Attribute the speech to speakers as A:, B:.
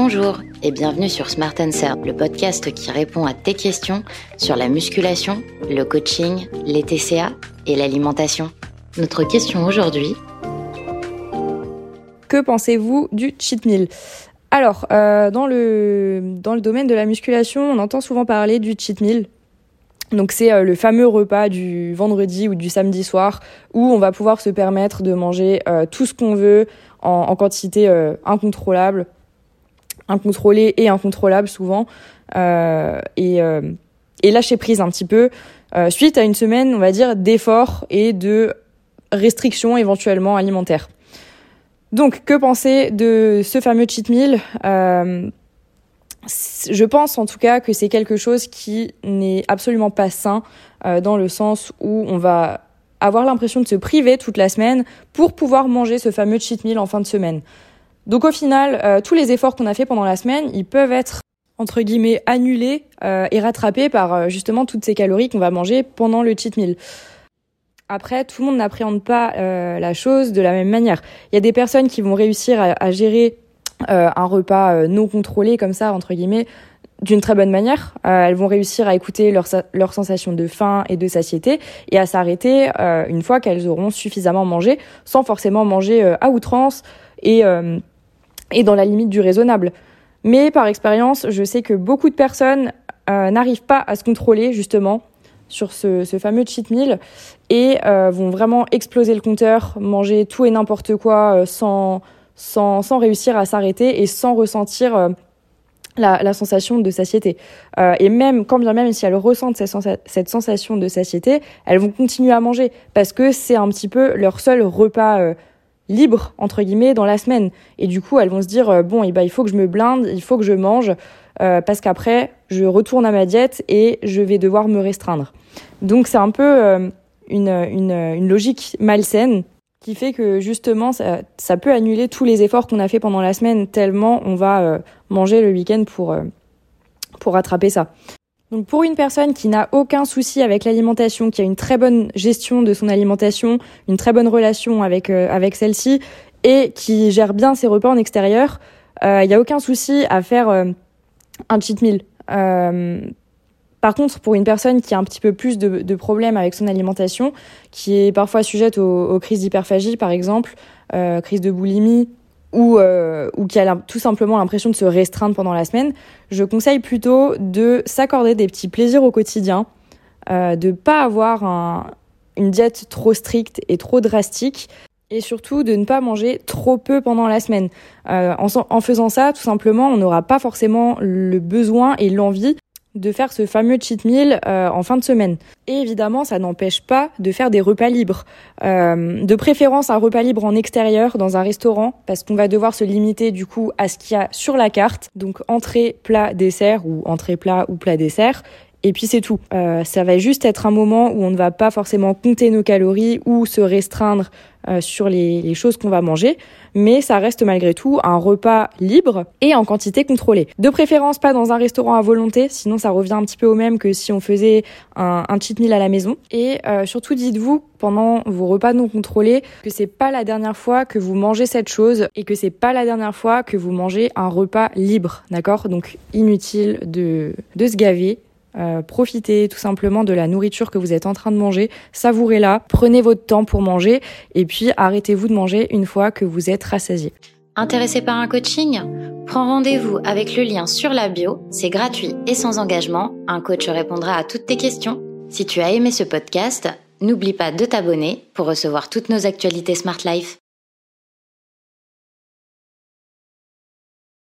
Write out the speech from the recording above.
A: Bonjour et bienvenue sur Smart Answer, le podcast qui répond à tes questions sur la musculation, le coaching, les TCA et l'alimentation. Notre question aujourd'hui
B: Que pensez-vous du cheat meal? Alors, euh, dans, le, dans le domaine de la musculation, on entend souvent parler du cheat meal. Donc c'est euh, le fameux repas du vendredi ou du samedi soir où on va pouvoir se permettre de manger euh, tout ce qu'on veut en, quantité incontrôlable, incontrôlée et incontrôlable souvent, euh, et, et lâcher prise un petit peu suite à une semaine, on va dire, d'efforts et de restrictions éventuellement alimentaires. Donc que penser de ce fameux cheat meal je pense en tout cas que c'est quelque chose qui n'est absolument pas sain euh, dans le sens où on va avoir l'impression de se priver toute la semaine pour pouvoir manger ce fameux cheat meal en fin de semaine. Donc au final, euh, tous les efforts qu'on a fait pendant la semaine, ils peuvent être entre guillemets annulés euh, et rattrapés par justement toutes ces calories qu'on va manger pendant le cheat meal. Après, tout le monde n'appréhende pas la chose de la même manière. Il y a des personnes qui vont réussir à, à gérer euh, un repas euh, non contrôlé comme ça entre guillemets d'une très bonne manière. Euh, elles vont réussir à écouter leur, leur sensation de faim et de satiété et à s'arrêter une fois qu'elles auront suffisamment mangé, sans forcément manger à outrance et, et dans la limite du raisonnable. Mais par expérience, je sais que beaucoup de personnes n'arrivent pas à se contrôler justement sur ce, ce fameux cheat meal et vont vraiment exploser le compteur, manger tout et n'importe quoi sans sans, sans réussir à s'arrêter et sans ressentir euh, la, la, sensation de satiété. Euh, et même, quand bien même si elles ressentent cette, cette, sensation de satiété, elles vont continuer à manger parce que c'est un petit peu leur seul repas euh, libre, entre guillemets, dans la semaine. Et du coup, elles vont se dire, euh, bon, et eh ben, il faut que je me blinde, il faut que je mange, euh, parce qu'après, je retourne à ma diète et je vais devoir me restreindre. Donc c'est un peu une, une, une logique malsaine qui fait que justement ça, ça peut annuler tous les efforts qu'on a fait pendant la semaine tellement on va euh, manger le week-end pour euh, pour rattraper ça. Donc pour une personne qui n'a aucun souci avec l'alimentation, qui a une très bonne gestion de son alimentation, une très bonne relation avec euh, avec celle-ci et qui gère bien ses repas en extérieur, il n'y a aucun souci à faire un cheat meal. Par contre, pour une personne qui a un petit peu plus de, de problèmes avec son alimentation, qui est parfois sujette aux, crises d'hyperphagie, par exemple, euh, crise de boulimie, ou, euh, ou qui a tout simplement l'impression de se restreindre pendant la semaine, je conseille plutôt de s'accorder des petits plaisirs au quotidien, euh, de pas avoir un, une diète trop stricte et trop drastique, et surtout de ne pas manger trop peu pendant la semaine. Euh, en, en, faisant ça, tout simplement, on n'aura pas forcément le besoin et l'envie de faire ce fameux cheat meal euh, en fin de semaine. Et évidemment, ça n'empêche pas de faire des repas libres. Euh, de préférence un repas libre en extérieur, dans un restaurant, parce qu'on va devoir se limiter du coup à ce qu'il y a sur la carte. Donc entrée, plat, dessert, ou entrée, plat ou plat, dessert. Et puis c'est tout. Euh, ça va juste être un moment où on ne va pas forcément compter nos calories ou se restreindre euh, sur les, les choses qu'on va manger, mais ça reste malgré tout un repas libre et en quantité contrôlée. De préférence pas dans un restaurant à volonté, sinon ça revient un petit peu au même que si on faisait un, un cheat meal à la maison. Et euh, surtout dites-vous pendant vos repas non contrôlés que c'est pas la dernière fois que vous mangez cette chose et que c'est pas la dernière fois que vous mangez un repas libre, d'accord? Donc inutile de, de se gaver euh, profitez tout simplement de la nourriture que vous êtes en train de manger, savourez-la, prenez votre temps pour manger et puis arrêtez-vous de manger une fois que vous êtes rassasié.
A: Intéressé par un coaching? Prends rendez-vous avec le lien sur la bio, c'est gratuit et sans engagement, un coach répondra à toutes tes questions. Si tu as aimé ce podcast, n'oublie pas de t'abonner pour recevoir toutes nos actualités Smart Life.